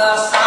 Santa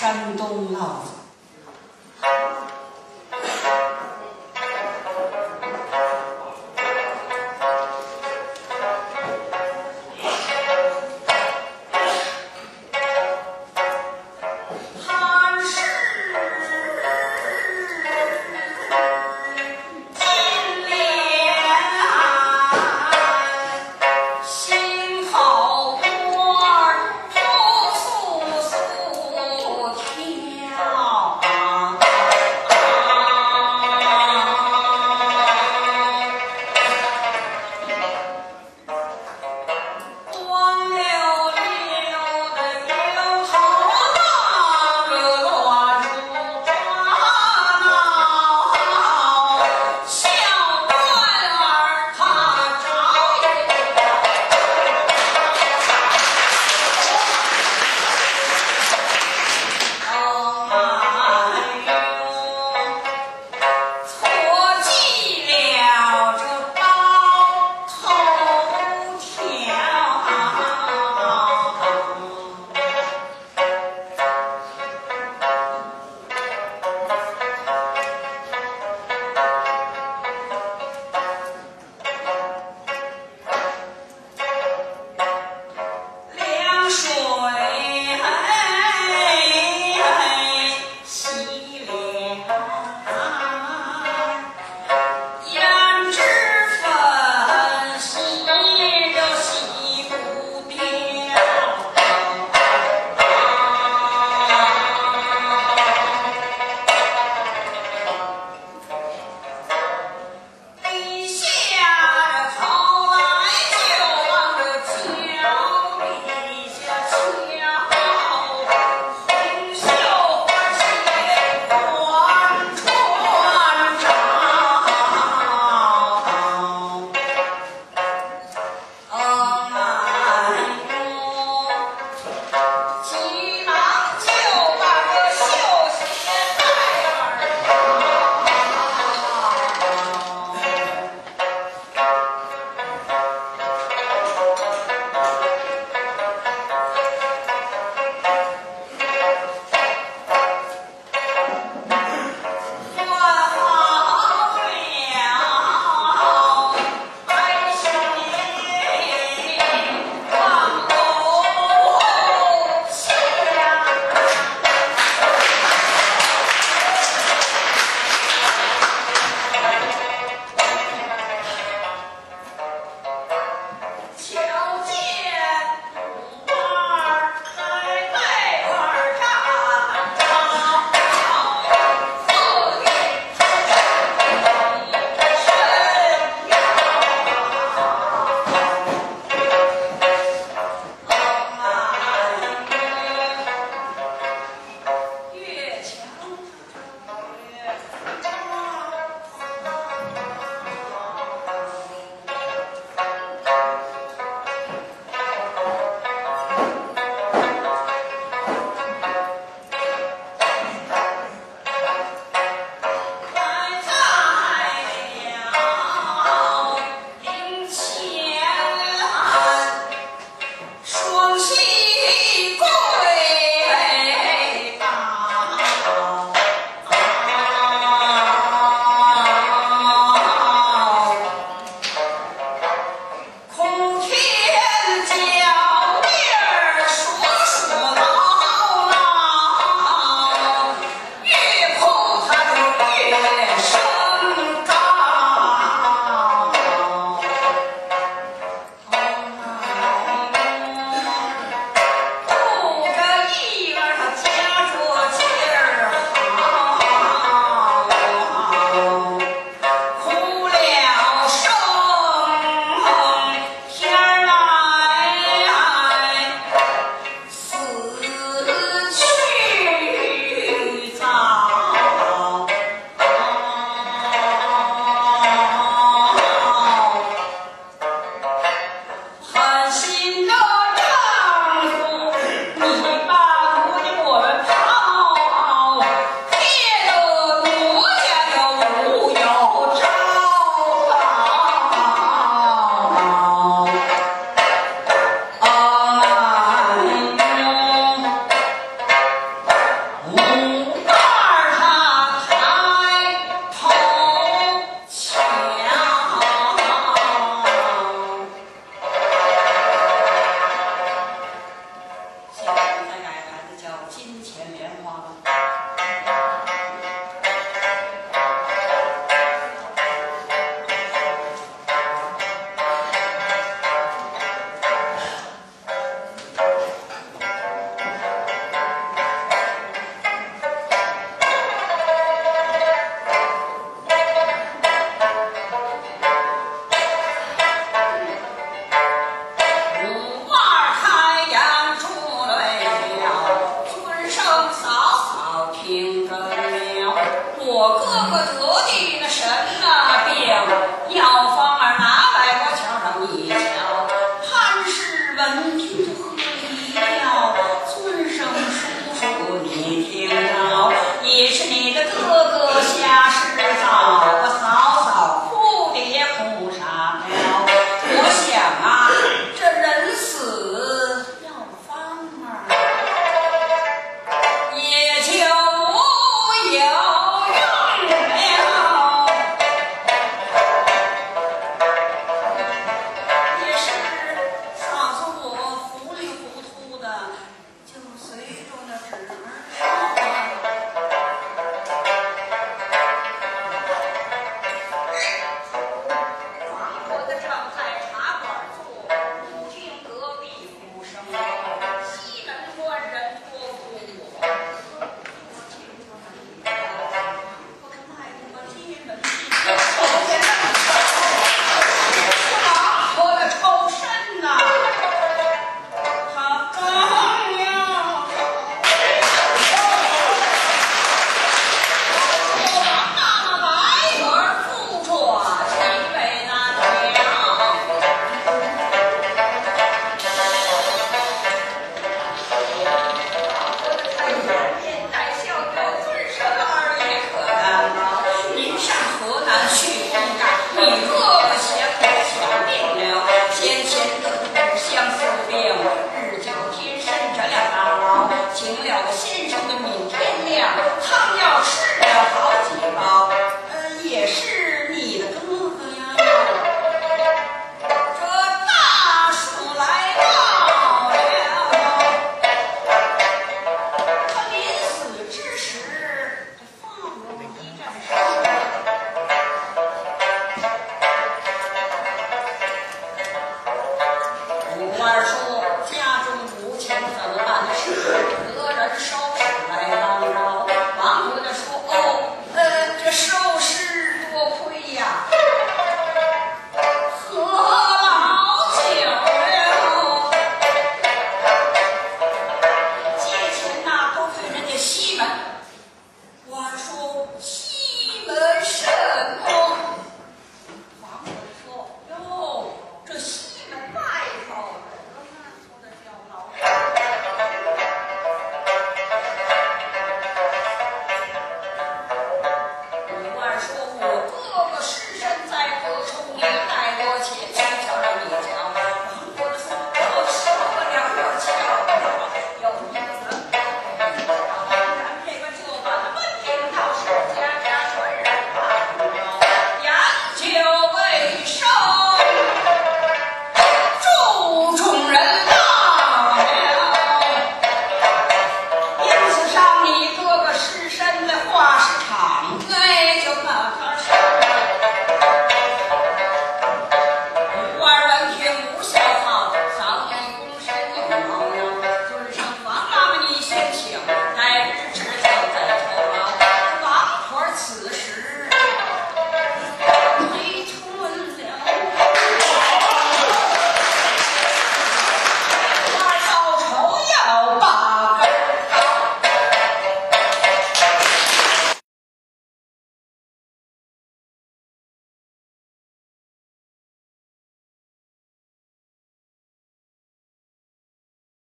山东老